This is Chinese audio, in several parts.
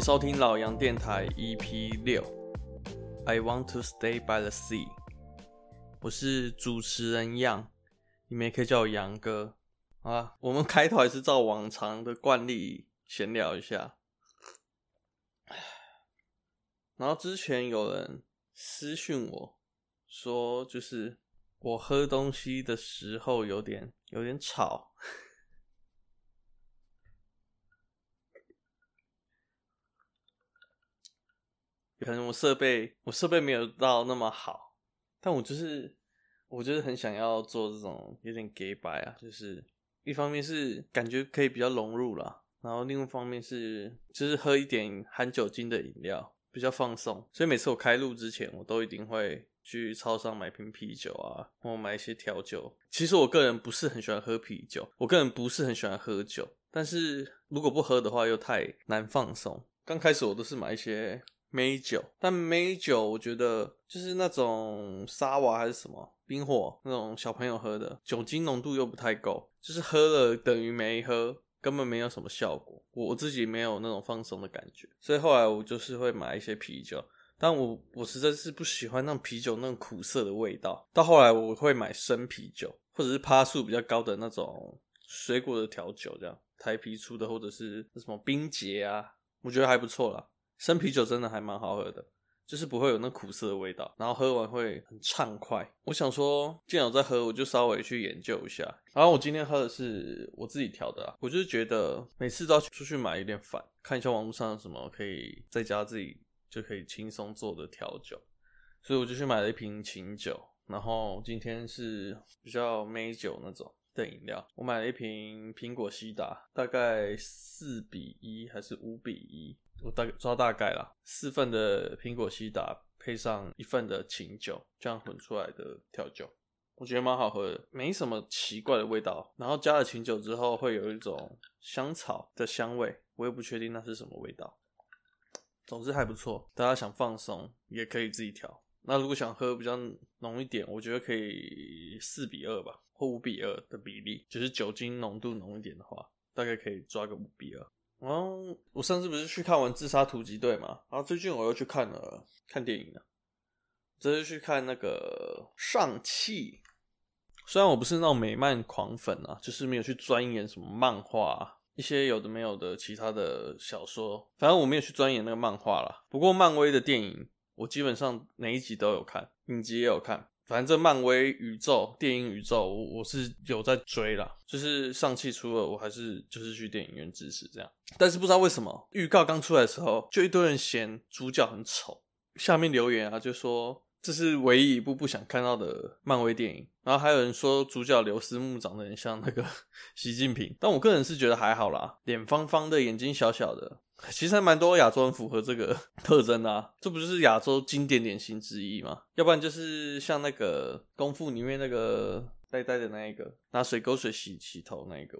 收听老杨电台 EP 六。I want to stay by the sea。我是主持人杨，你们也可以叫我杨哥啊。我们开头还是照往常的惯例闲聊一下。然后之前有人私讯我说，就是我喝东西的时候有点有点吵。可能我设备我设备没有到那么好，但我就是我就是很想要做这种有点假掰啊，就是一方面是感觉可以比较融入啦，然后另一方面是就是喝一点含酒精的饮料比较放松，所以每次我开录之前，我都一定会去超商买瓶啤酒啊，或买一些调酒。其实我个人不是很喜欢喝啤酒，我个人不是很喜欢喝酒，但是如果不喝的话又太难放松。刚开始我都是买一些。梅酒，但梅酒我觉得就是那种沙瓦还是什么冰火那种小朋友喝的，酒精浓度又不太够，就是喝了等于没喝，根本没有什么效果。我自己没有那种放松的感觉，所以后来我就是会买一些啤酒，但我我实在是不喜欢那种啤酒那种苦涩的味道。到后来我会买生啤酒，或者是趴数比较高的那种水果的调酒，这样台啤出的，或者是什么冰结啊，我觉得还不错啦。生啤酒真的还蛮好喝的，就是不会有那苦涩的味道，然后喝完会很畅快。我想说，既然我在喝，我就稍微去研究一下。然后我今天喝的是我自己调的啊，我就是觉得每次都要出去买有点烦，看一下网络上有什么可以在家自己就可以轻松做的调酒，所以我就去买了一瓶琴酒。然后今天是比较美酒那种的饮料，我买了一瓶苹果西打，大概四比一还是五比一。我大概抓大概啦，四份的苹果西打配上一份的琴酒，这样混出来的调酒，我觉得蛮好喝的，没什么奇怪的味道。然后加了琴酒之后，会有一种香草的香味，我也不确定那是什么味道。总之还不错，大家想放松也可以自己调。那如果想喝比较浓一点，我觉得可以四比二吧，或五比二的比例，就是酒精浓度浓一点的话，大概可以抓个五比二。哦，我上次不是去看完《自杀突击队》嘛，然后最近我又去看了看电影了，这是去看那个《上气》。虽然我不是那种美漫狂粉啊，就是没有去钻研什么漫画，一些有的没有的其他的小说，反正我没有去钻研那个漫画啦。不过漫威的电影，我基本上每一集都有看，影集也有看。反正漫威宇宙电影宇宙，我我是有在追啦，就是上汽出了，我还是就是去电影院支持这样。但是不知道为什么，预告刚出来的时候，就一堆人嫌主角很丑，下面留言啊就说这是唯一一部不想看到的漫威电影。然后还有人说主角刘思慕长得很像那个 习近平，但我个人是觉得还好啦，脸方方的，眼睛小小的。其实还蛮多亚洲人符合这个 特征啊，这不就是亚洲经典脸型之一吗？要不然就是像那个功夫里面那个呆呆的那一个，拿水沟水洗洗头那一个，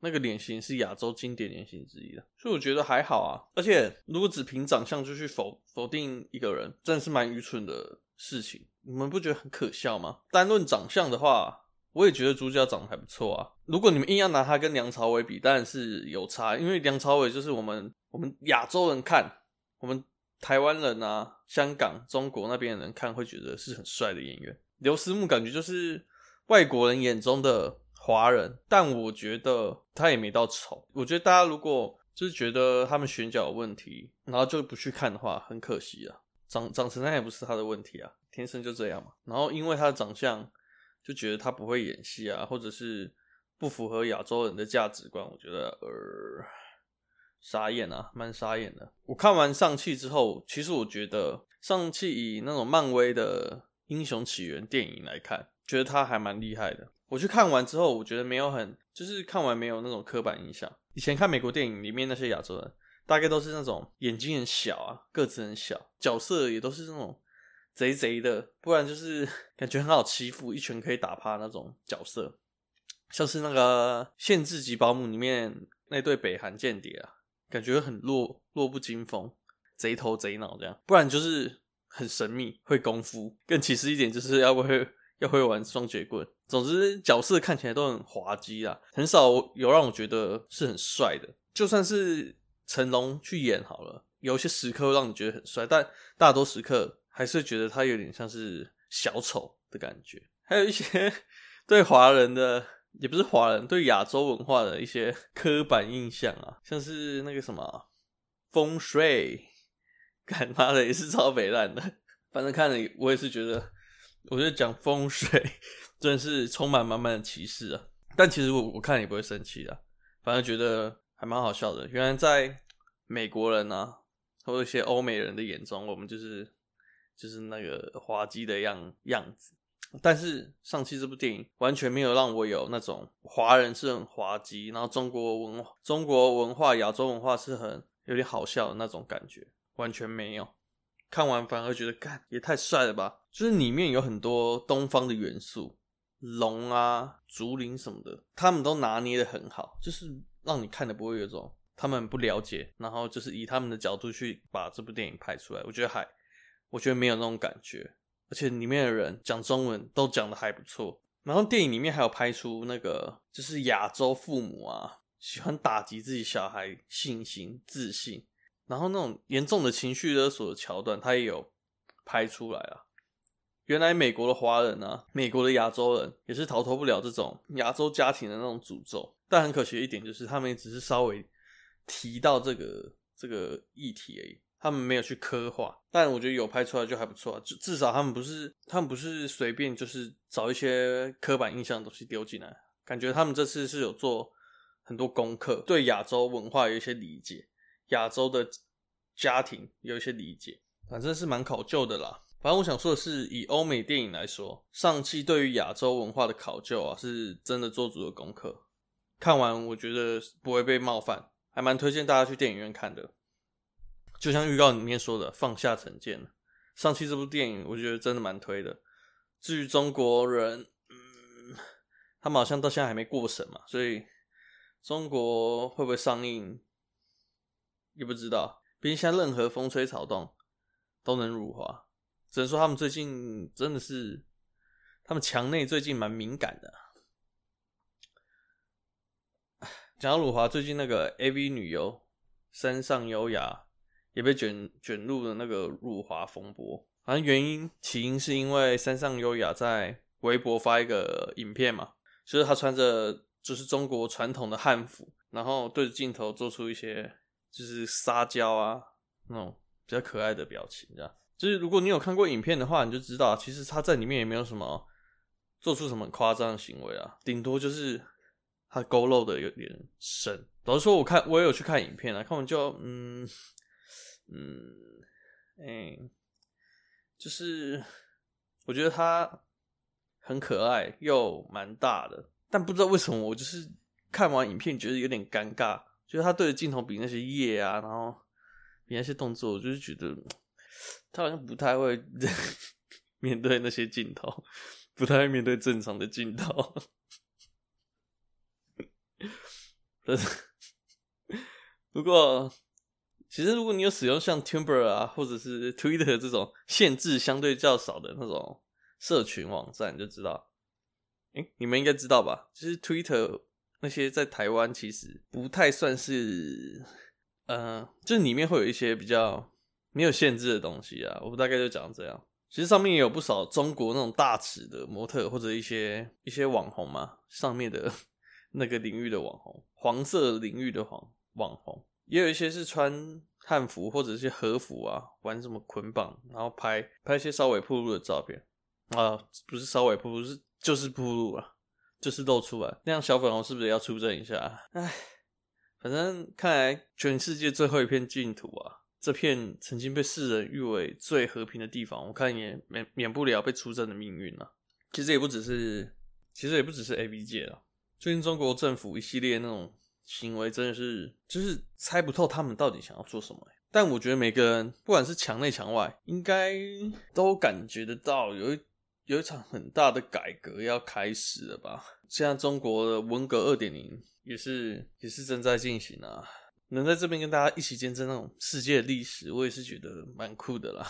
那个脸型是亚洲经典脸型之一的，所以我觉得还好啊。而且如果只凭长相就去否否定一个人，真的是蛮愚蠢的事情。你们不觉得很可笑吗？单论长相的话。我也觉得主角长得还不错啊。如果你们硬要拿他跟梁朝伟比，当然是有差，因为梁朝伟就是我们我们亚洲人看，我们台湾人啊、香港、中国那边的人看会觉得是很帅的演员。刘思慕感觉就是外国人眼中的华人，但我觉得他也没到丑。我觉得大家如果就是觉得他们选角有问题，然后就不去看的话，很可惜啊。长长成那也不是他的问题啊，天生就这样嘛。然后因为他的长相。就觉得他不会演戏啊，或者是不符合亚洲人的价值观，我觉得呃傻眼啊，蛮傻眼的。我看完上汽之后，其实我觉得上汽以那种漫威的英雄起源电影来看，觉得他还蛮厉害的。我去看完之后，我觉得没有很，就是看完没有那种刻板印象。以前看美国电影里面那些亚洲人，大概都是那种眼睛很小啊，个子很小，角色也都是那种。贼贼的，不然就是 感觉很好欺负，一拳可以打趴那种角色，像是那个《限制级保姆》里面那对北韩间谍啊，感觉很弱弱不禁风，贼头贼脑这样，不然就是很神秘，会功夫，更其实一点就是要会要会玩双截棍。总之角色看起来都很滑稽啊，很少有让我觉得是很帅的，就算是。成龙去演好了，有些时刻让你觉得很帅，但大多时刻还是觉得他有点像是小丑的感觉。还有一些 对华人的，也不是华人，对亚洲文化的一些 刻板印象啊，像是那个什么风水，干妈的也是超北烂的。反正看了我也是觉得，我觉得讲风水 真的是充满满满的歧视啊。但其实我我看也不会生气的，反正觉得还蛮好笑的。原来在美国人啊，或者一些欧美人的眼中，我们就是就是那个滑稽的样样子。但是上汽这部电影完全没有让我有那种华人是很滑稽，然后中国文化、中国文化、亚洲文化是很有点好笑的那种感觉，完全没有。看完反而觉得，干也太帅了吧！就是里面有很多东方的元素。龙啊，竹林什么的，他们都拿捏的很好，就是让你看的不会有种他们不了解，然后就是以他们的角度去把这部电影拍出来。我觉得还，我觉得没有那种感觉，而且里面的人讲中文都讲的还不错。然后电影里面还有拍出那个，就是亚洲父母啊，喜欢打击自己小孩信心、自信，然后那种严重的情绪勒索的桥段，他也有拍出来啊。原来美国的华人啊，美国的亚洲人也是逃脱不了这种亚洲家庭的那种诅咒。但很可惜的一点就是，他们也只是稍微提到这个这个议题而已，他们没有去刻画。但我觉得有拍出来就还不错啊，就至少他们不是他们不是随便就是找一些刻板印象的东西丢进来，感觉他们这次是有做很多功课，对亚洲文化有一些理解，亚洲的家庭有一些理解，反正是蛮考究的啦。反正我想说的是，以欧美电影来说，上汽对于亚洲文化的考究啊，是真的做足了功课。看完我觉得不会被冒犯，还蛮推荐大家去电影院看的。就像预告里面说的，放下成见。上期这部电影，我觉得真的蛮推的。至于中国人，嗯，他们好像到现在还没过审嘛，所以中国会不会上映，也不知道。毕竟现在任何风吹草动都能辱华。只能说他们最近真的是，他们墙内最近蛮敏感的。讲到辱华，最近那个 AV 女优山上优雅也被卷卷入了那个辱华风波。反正原因起因是因为山上优雅在微博发一个影片嘛，就是她穿着就是中国传统的汉服，然后对着镜头做出一些就是撒娇啊那种比较可爱的表情，这样。就是如果你有看过影片的话，你就知道，其实他在里面也没有什么做出什么夸张的行为啊，顶多就是他勾露的有点深。老实说，我看我也有去看影片啊，看完就嗯嗯哎、就是我觉得他很可爱又蛮大的，但不知道为什么我就是看完影片觉得有点尴尬，就是他对着镜头比那些耶啊，然后比那些动作，我就是觉得。他好像不太会 面对那些镜头，不太会面对正常的镜头。不过，其实如果你有使用像 Tumblr 啊，或者是 Twitter 这种限制相对较少的那种社群网站，就知道。诶、欸，你们应该知道吧？其实 Twitter 那些在台湾其实不太算是，呃，就里面会有一些比较。没有限制的东西啊，我大概就讲这样。其实上面也有不少中国那种大尺的模特，或者一些一些网红嘛，上面的 那个领域的网红，黄色领域的黄网红，也有一些是穿汉服或者一些和服啊，玩什么捆绑，然后拍拍一些稍微暴露的照片啊，不是稍微铺路，是就是暴露了，就是露出来。那样小粉红是不是也要出征一下？哎，反正看来全世界最后一片净土啊。这片曾经被世人誉为最和平的地方，我看也免免不了被出征的命运了。其实也不只是，其实也不只是 A B 界了。最近中国政府一系列那种行为，真的是就是猜不透他们到底想要做什么。但我觉得每个人，不管是墙内墙外，应该都感觉得到有一有一场很大的改革要开始了吧？现在中国的文革二点零也是也是正在进行啊。能在这边跟大家一起见证那种世界历史，我也是觉得蛮酷的啦。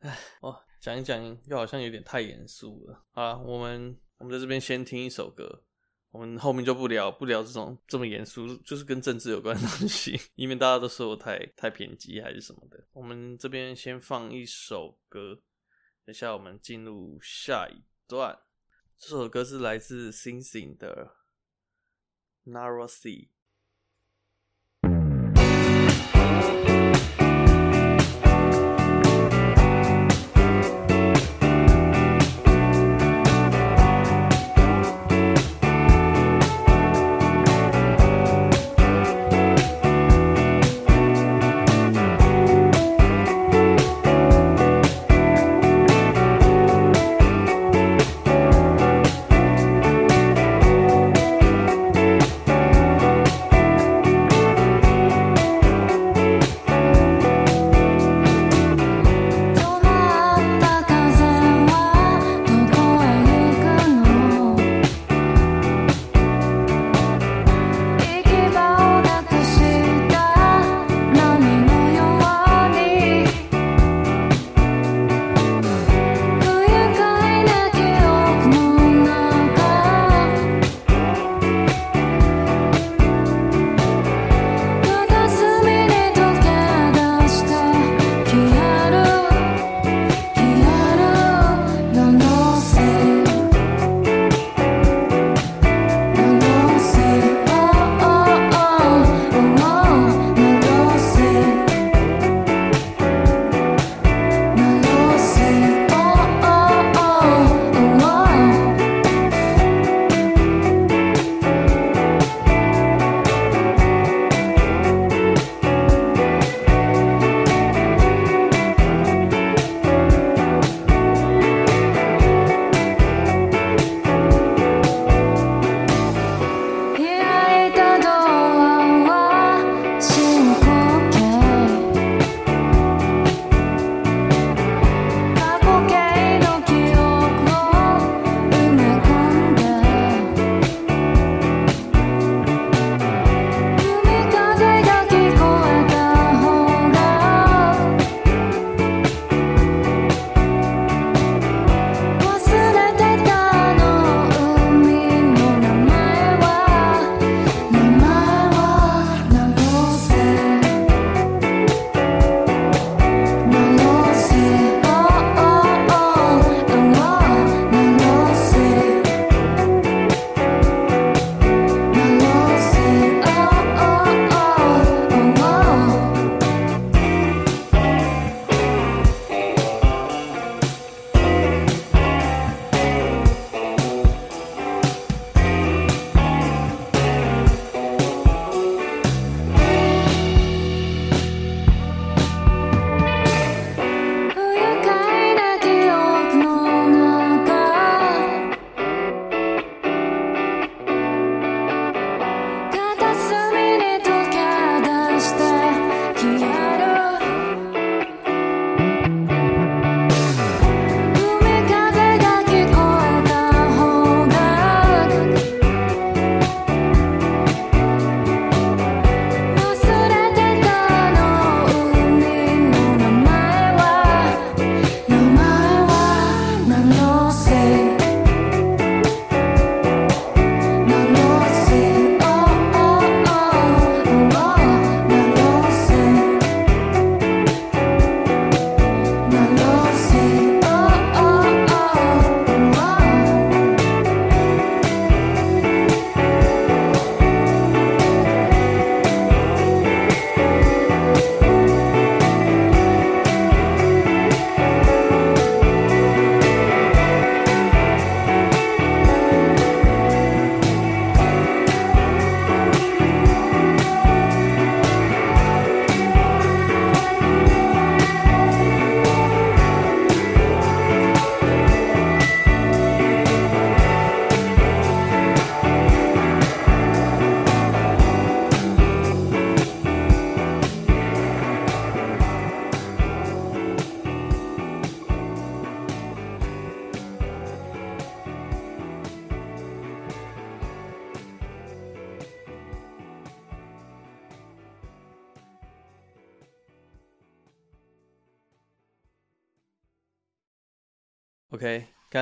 哎，哦，讲一讲又好像有点太严肃了啊。我们我们在这边先听一首歌，我们后面就不聊不聊这种这么严肃，就是跟政治有关的东西，以免大家都说我太太偏激还是什么的。我们这边先放一首歌，等下我们进入下一段。这首歌是来自星星的《Narrow Sea》。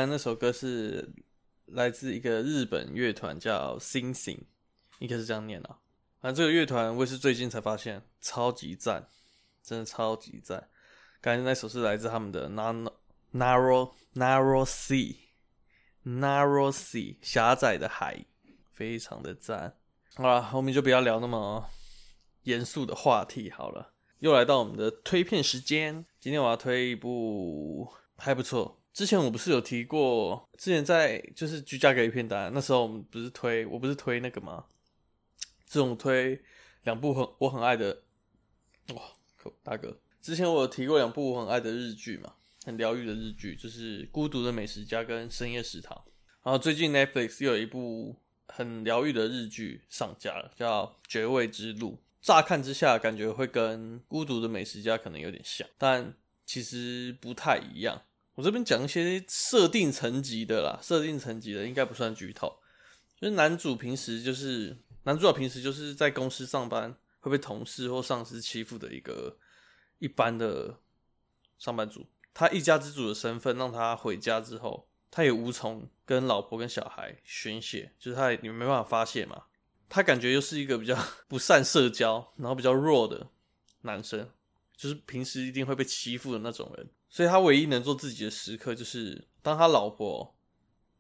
那首歌是来自一个日本乐团叫星星应该是这样念啊。反正这个乐团我也是最近才发现，超级赞，真的超级赞。刚才那首是来自他们的 NAR Narrow Narrow Sea Narrow Sea 狭窄的海，非常的赞。好了，后面就不要聊那么严肃的话题好了。又来到我们的推片时间，今天我要推一部还不错。之前我不是有提过，之前在就是居家隔离片单，那时候我们不是推，我不是推那个吗？这种推两部很我很爱的，哇，大哥，之前我有提过两部我很爱的日剧嘛，很疗愈的日剧，就是《孤独的美食家》跟《深夜食堂》。然后最近 Netflix 又有一部很疗愈的日剧上架了，叫《绝味之路》。乍看之下，感觉会跟《孤独的美食家》可能有点像，但其实不太一样。我这边讲一些设定层级的啦，设定层级的应该不算剧透。就是男主平时就是男主角平时就是在公司上班，会被同事或上司欺负的一个一般的上班族。他一家之主的身份让他回家之后，他也无从跟老婆跟小孩宣泄，就是他也你们没办法发泄嘛。他感觉又是一个比较不善社交，然后比较弱的男生，就是平时一定会被欺负的那种人。所以他唯一能做自己的时刻，就是当他老婆。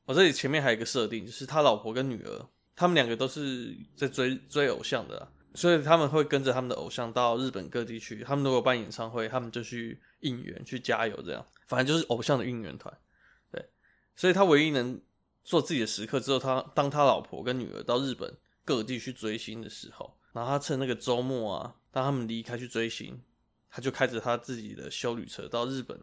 我这里前面还有一个设定，就是他老婆跟女儿，他们两个都是在追追偶像的，所以他们会跟着他们的偶像到日本各地去。他们如果办演唱会，他们就去应援、去加油，这样，反正就是偶像的应援团。对，所以他唯一能做自己的时刻，只有他当他老婆跟女儿到日本。各地去追星的时候，然后他趁那个周末啊，当他们离开去追星，他就开着他自己的修旅车到日本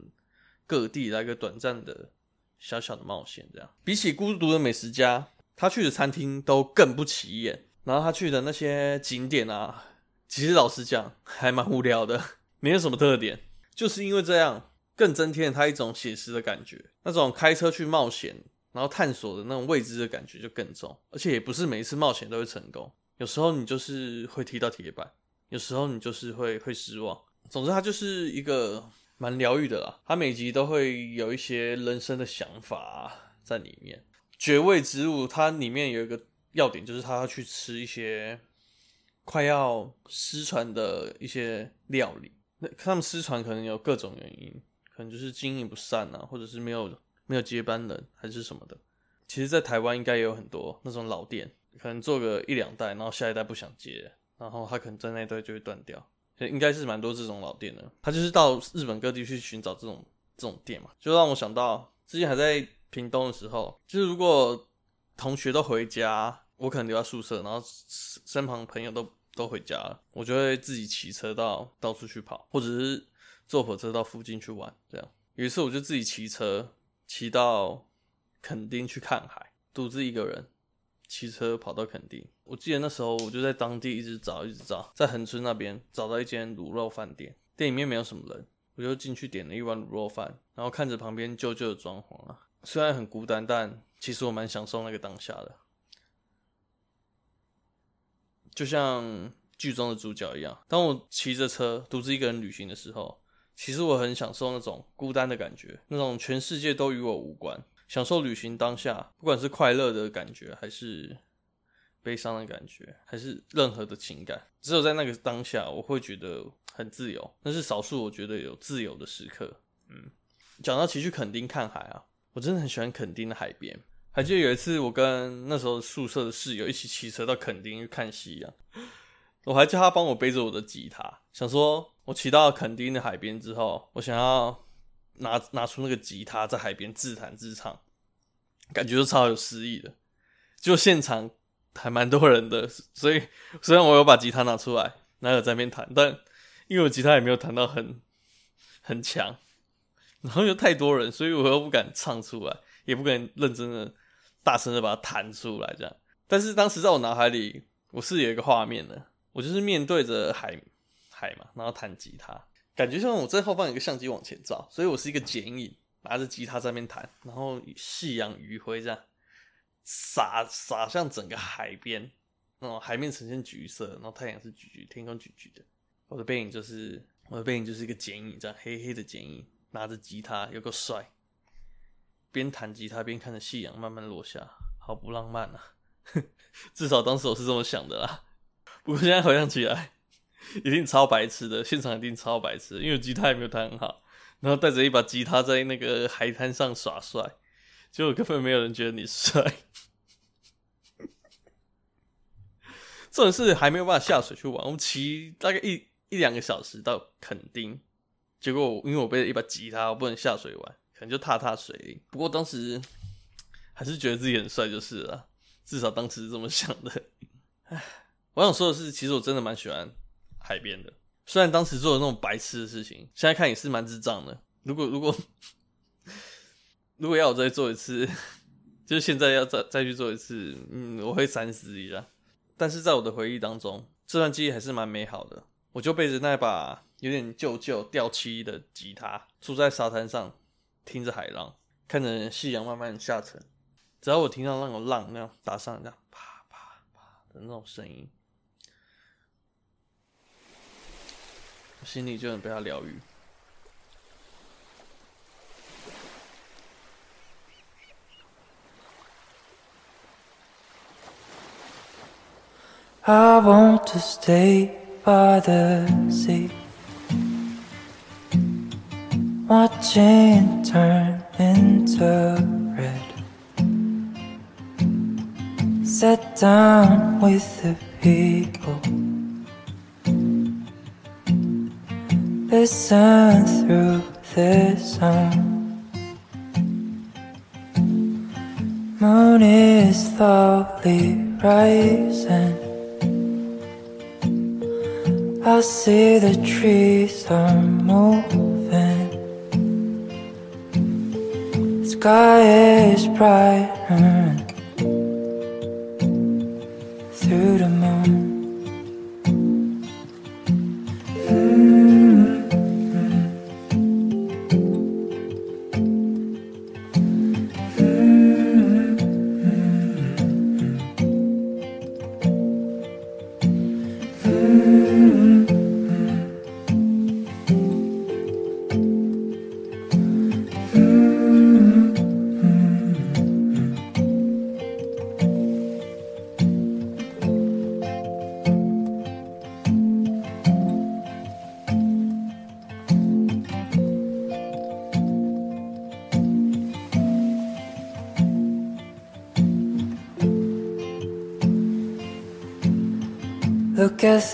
各地来个短暂的小小的冒险。这样比起孤独的美食家，他去的餐厅都更不起眼，然后他去的那些景点啊，其实老实讲还蛮无聊的，没有什么特点。就是因为这样，更增添了他一种写实的感觉，那种开车去冒险。然后探索的那种未知的感觉就更重，而且也不是每一次冒险都会成功，有时候你就是会踢到铁板，有时候你就是会会失望。总之，它就是一个蛮疗愈的啦。它每集都会有一些人生的想法在里面。绝味之物，它里面有一个要点，就是他要去吃一些快要失传的一些料理。那他们失传可能有各种原因，可能就是经营不善啊，或者是没有。没有接班人还是什么的，其实，在台湾应该也有很多那种老店，可能做个一两代，然后下一代不想接，然后他可能在那一代就会断掉，应该是蛮多这种老店的。他就是到日本各地去寻找这种这种店嘛，就让我想到之前还在屏东的时候，就是如果同学都回家，我可能留在宿舍，然后身旁朋友都都回家了，我就会自己骑车到到处去跑，或者是坐火车到附近去玩。这样有一次我就自己骑车。骑到垦丁去看海，独自一个人骑车跑到垦丁。我记得那时候我就在当地一直找，一直找，在恒村那边找到一间卤肉饭店，店里面没有什么人，我就进去点了一碗卤肉饭，然后看着旁边旧旧的装潢啊，虽然很孤单，但其实我蛮享受那个当下的，就像剧中的主角一样。当我骑着车独自一个人旅行的时候。其实我很享受那种孤单的感觉，那种全世界都与我无关，享受旅行当下，不管是快乐的感觉，还是悲伤的感觉，还是任何的情感，只有在那个当下，我会觉得很自由。那是少数我觉得有自由的时刻。嗯，讲到骑去垦丁看海啊，我真的很喜欢垦丁的海边。还记得有一次，我跟那时候宿舍的室友一起骑车到垦丁去看夕阳，我还叫他帮我背着我的吉他，想说。我骑到垦丁的海边之后，我想要拿拿出那个吉他在海边自弹自唱，感觉就超有诗意的。就现场还蛮多人的，所以虽然我有把吉他拿出来，然后在那边弹，但因为我吉他也没有弹到很很强，然后又太多人，所以我又不敢唱出来，也不敢认真的大声的把它弹出来这样。但是当时在我脑海里，我是有一个画面的，我就是面对着海。海嘛，然后弹吉他，感觉像我在后方有个相机往前照，所以我是一个剪影，拿着吉他在那边弹，然后夕阳余晖这样洒洒向整个海边，然后海面呈现橘色，然后太阳是橘橘，天空橘橘的，我的背影就是我的背影就是一个剪影，这样黑黑的剪影，拿着吉他有够帅，边弹吉他边看着夕阳慢慢落下，好不浪漫啊！至少当时我是这么想的啦。不过现在回想起来，一定超白痴的，现场一定超白痴，因为吉他也没有弹好，然后带着一把吉他在那个海滩上耍帅，结果根本没有人觉得你帅。这种事还没有办法下水去玩，我们骑大概一一两个小时到垦丁，结果因为我背着一把吉他，我不能下水玩，可能就踏踏水。不过当时还是觉得自己很帅就是了，至少当时是这么想的。唉，我想说的是，其实我真的蛮喜欢海边的，虽然当时做的那种白痴的事情，现在看也是蛮智障的。如果如果如果要我再做一次，就是现在要再再去做一次，嗯，我会三思一下。但是在我的回忆当中，这段记忆还是蛮美好的。我就背着那把有点旧旧掉漆的吉他，坐在沙滩上，听着海浪，看着夕阳慢慢下沉。只要我听到那种浪那样打上，那样啪啪啪的那种声音，心里就能被它疗愈。I want to stay by the sea, watching turn into red. Sit down with the people, Listen through the song. Moon is slowly rising. I see the trees are moving. Sky is bright through the moon.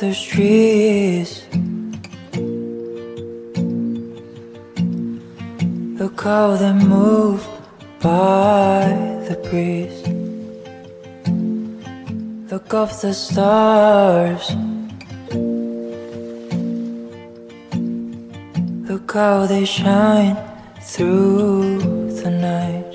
Those trees. Look how they move by the breeze. Look up the stars. Look how they shine through the night.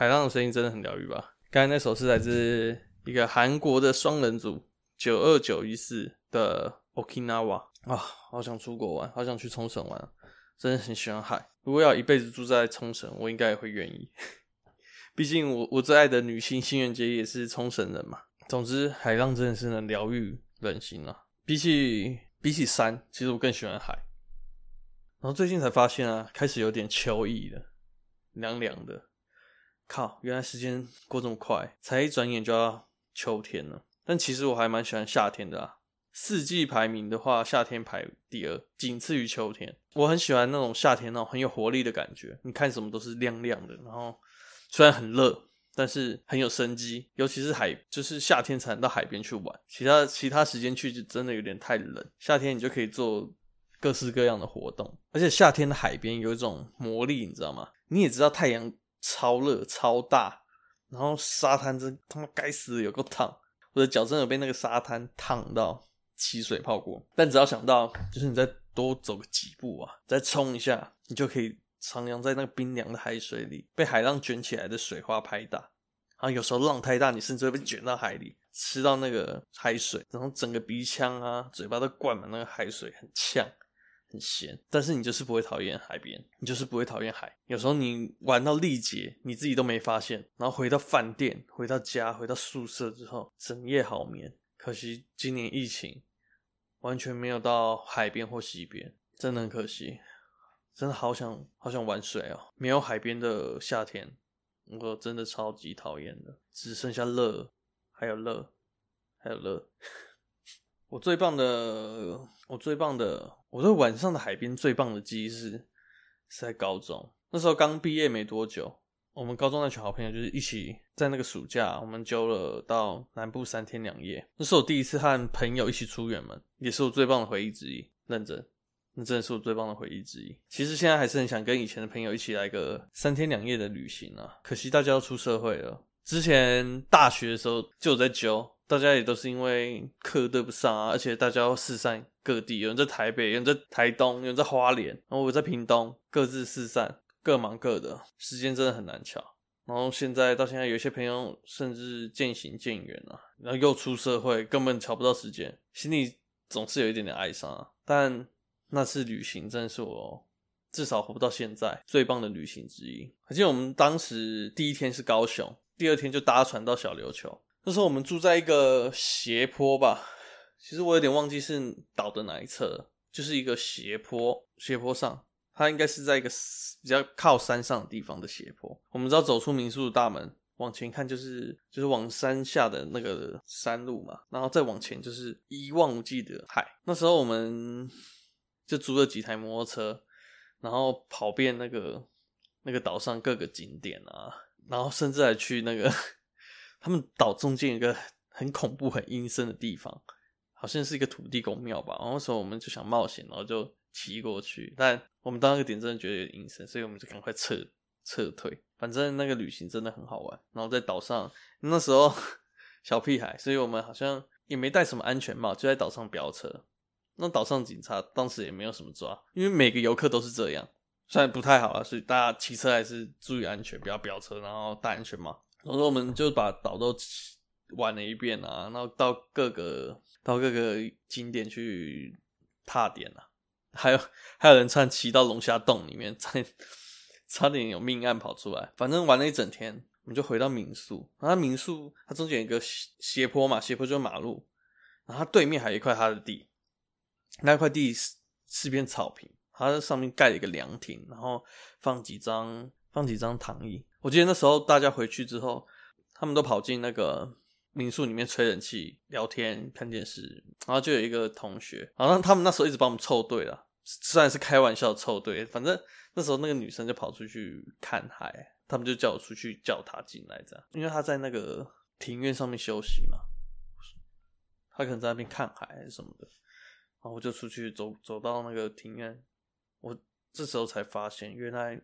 海浪的声音真的很疗愈吧？刚才那首是来自一个韩国的双人组九二九一四的 Okinawa 啊，好想出国玩，好想去冲绳玩，真的很喜欢海。如果要一辈子住在冲绳，我应该也会愿意。毕竟我我最爱的女星新垣结衣也是冲绳人嘛。总之，海浪真的是能疗愈人心啊！比起比起山，其实我更喜欢海。然后最近才发现啊，开始有点秋意了，凉凉的。靠，原来时间过这么快，才一转眼就要秋天了。但其实我还蛮喜欢夏天的啊。四季排名的话，夏天排第二，仅次于秋天。我很喜欢那种夏天那种很有活力的感觉，你看什么都是亮亮的，然后虽然很热。但是很有生机，尤其是海，就是夏天才能到海边去玩，其他其他时间去就真的有点太冷。夏天你就可以做各式各样的活动，而且夏天的海边有一种魔力，你知道吗？你也知道太阳超热超大，然后沙滩真他妈该死的有够烫，我的脚真的有被那个沙滩烫到起水泡过。但只要想到，就是你再多走个几步啊，再冲一下，你就可以。徜徉在那个冰凉的海水里，被海浪卷起来的水花拍打，然后有时候浪太大，你甚至会被卷到海里，吃到那个海水，然后整个鼻腔啊、嘴巴都灌满那个海水，很呛、很咸。但是你就是不会讨厌海边，你就是不会讨厌海。有时候你玩到力竭，你自己都没发现，然后回到饭店、回到家、回到宿舍之后，整夜好眠。可惜今年疫情，完全没有到海边或溪边，真的很可惜。真的好想好想玩水哦！没有海边的夏天，我真的超级讨厌的，只剩下热，还有热，还有热。我最棒的，我最棒的，我对晚上的海边最棒的记忆是是在高中，那时候刚毕业没多久，我们高中那群好朋友就是一起在那个暑假，我们揪了到南部三天两夜。那是我第一次和朋友一起出远门，也是我最棒的回忆之一，认真。那真的是我最棒的回忆之一。其实现在还是很想跟以前的朋友一起来个三天两夜的旅行啊！可惜大家要出社会了。之前大学的时候就有在揪，大家也都是因为课对不上啊，而且大家要四散各地，有人在台北，有人在台东，有人在花莲，然后我在屏东，各自四散，各忙各的，时间真的很难抢。然后现在到现在，有些朋友甚至渐行渐远了，然后又出社会，根本乔不到时间，心里总是有一点点哀伤啊。但那次旅行真的是我至少活不到现在最棒的旅行之一。而且我们当时第一天是高雄，第二天就搭船到小琉球。那时候我们住在一个斜坡吧，其实我有点忘记是岛的哪一侧，就是一个斜坡，斜坡上，它应该是在一个比较靠山上的地方的斜坡。我们知道走出民宿的大门，往前看就是就是往山下的那个山路嘛，然后再往前就是一望无际的海。那时候我们。就租了几台摩托车，然后跑遍那个那个岛上各个景点啊，然后甚至还去那个他们岛中间有一个很恐怖、很阴森的地方，好像是一个土地公庙吧。然后那时候我们就想冒险，然后就骑过去，但我们到那个点真的觉得有点阴森，所以我们就赶快撤撤退。反正那个旅行真的很好玩。然后在岛上那时候 小屁孩，所以我们好像也没戴什么安全帽，就在岛上飙车。那岛上警察当时也没有什么抓，因为每个游客都是这样，虽然不太好啊，所以大家骑车还是注意安全，不要飙车，然后戴安全帽。然后我们就把岛都玩了一遍啊，然后到各个到各个景点去踏点啊，还有还有人差点骑到龙虾洞里面，差点差点有命案跑出来。反正玩了一整天，我们就回到民宿。然后民宿它中间有一个斜坡嘛，斜坡就是马路，然后它对面还有一块它的地。那块地是是片草坪，它在上面盖了一个凉亭，然后放几张放几张躺椅。我记得那时候大家回去之后，他们都跑进那个民宿里面吹冷气、聊天、看电视。然后就有一个同学，好像他们那时候一直把我们凑对了，虽然是开玩笑凑对，反正那时候那个女生就跑出去看海，他们就叫我出去叫她进来，这样，因为她在那个庭院上面休息嘛，她可能在那边看海还是什么的。然后我就出去走，走到那个庭院，我这时候才发现，原来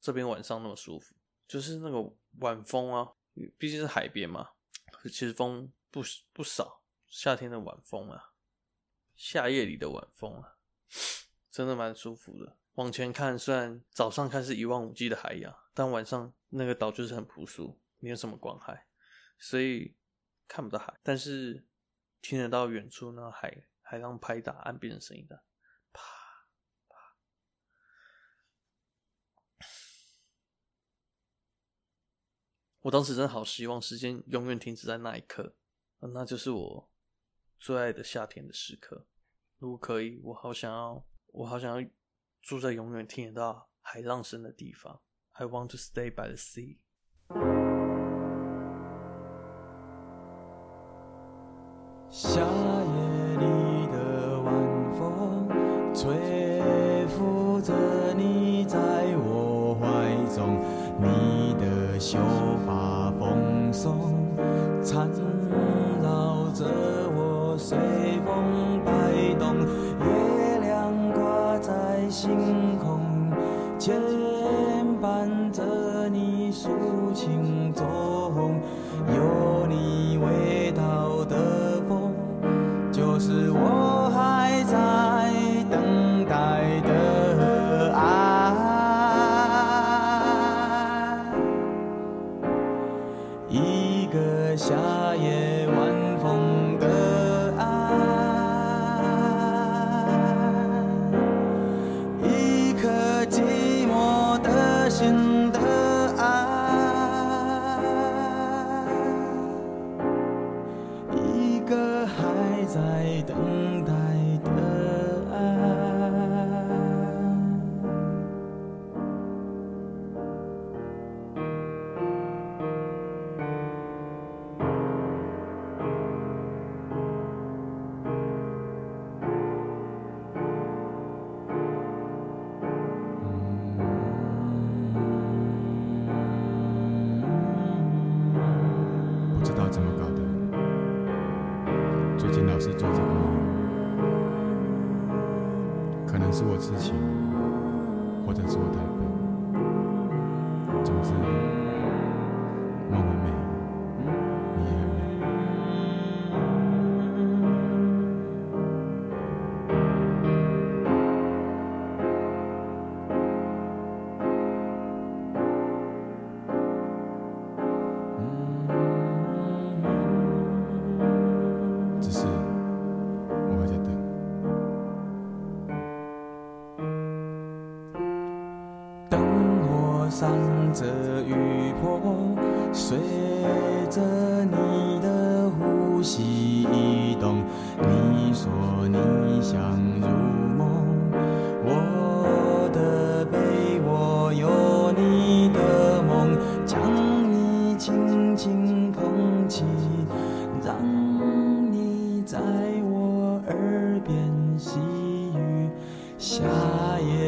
这边晚上那么舒服，就是那个晚风啊，毕竟是海边嘛，其实风不不少，夏天的晚风啊，夏夜里的晚风啊，真的蛮舒服的。往前看，虽然早上看是一望无际的海洋，但晚上那个岛就是很朴素，没有什么光害，所以看不到海，但是听得到远处那海海浪拍打岸边的声音的，我当时真的好希望时间永远停止在那一刻，那就是我最爱的夏天的时刻。如果可以，我好想要，我好想要住在永远听得到海浪声的地方。I want to stay by the sea。夏是我痴情，或者是我太夏夜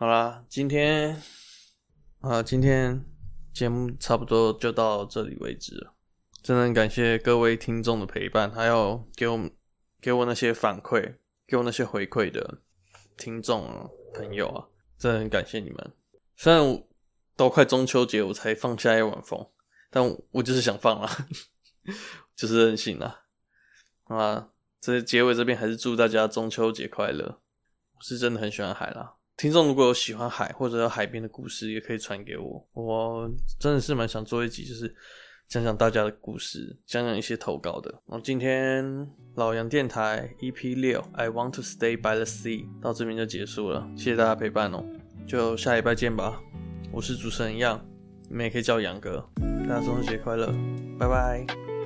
好啦，今天啊，今天节目差不多就到这里为止了。真的很感谢各位听众的陪伴，还有给我给我那些反馈、给我那些回馈的听众、朋友啊，真的很感谢你们。虽然我都快中秋节我才放下一碗风，但我，就是想放啊，就是任性啊。好啦，这结尾这边还是祝大家中秋节快乐。我是真的很喜欢海啦。听众如果有喜欢海或者海边的故事，也可以传给我。我真的是蛮想做一集，就是讲讲大家的故事，讲讲一些投稿的。然后今天老杨电台 EP 六，I want to stay by the sea，到这边就结束了。谢谢大家陪伴哦。就下礼拜见吧。我是主持人样，你们也可以叫我杨哥。大家中秋节快乐，拜拜。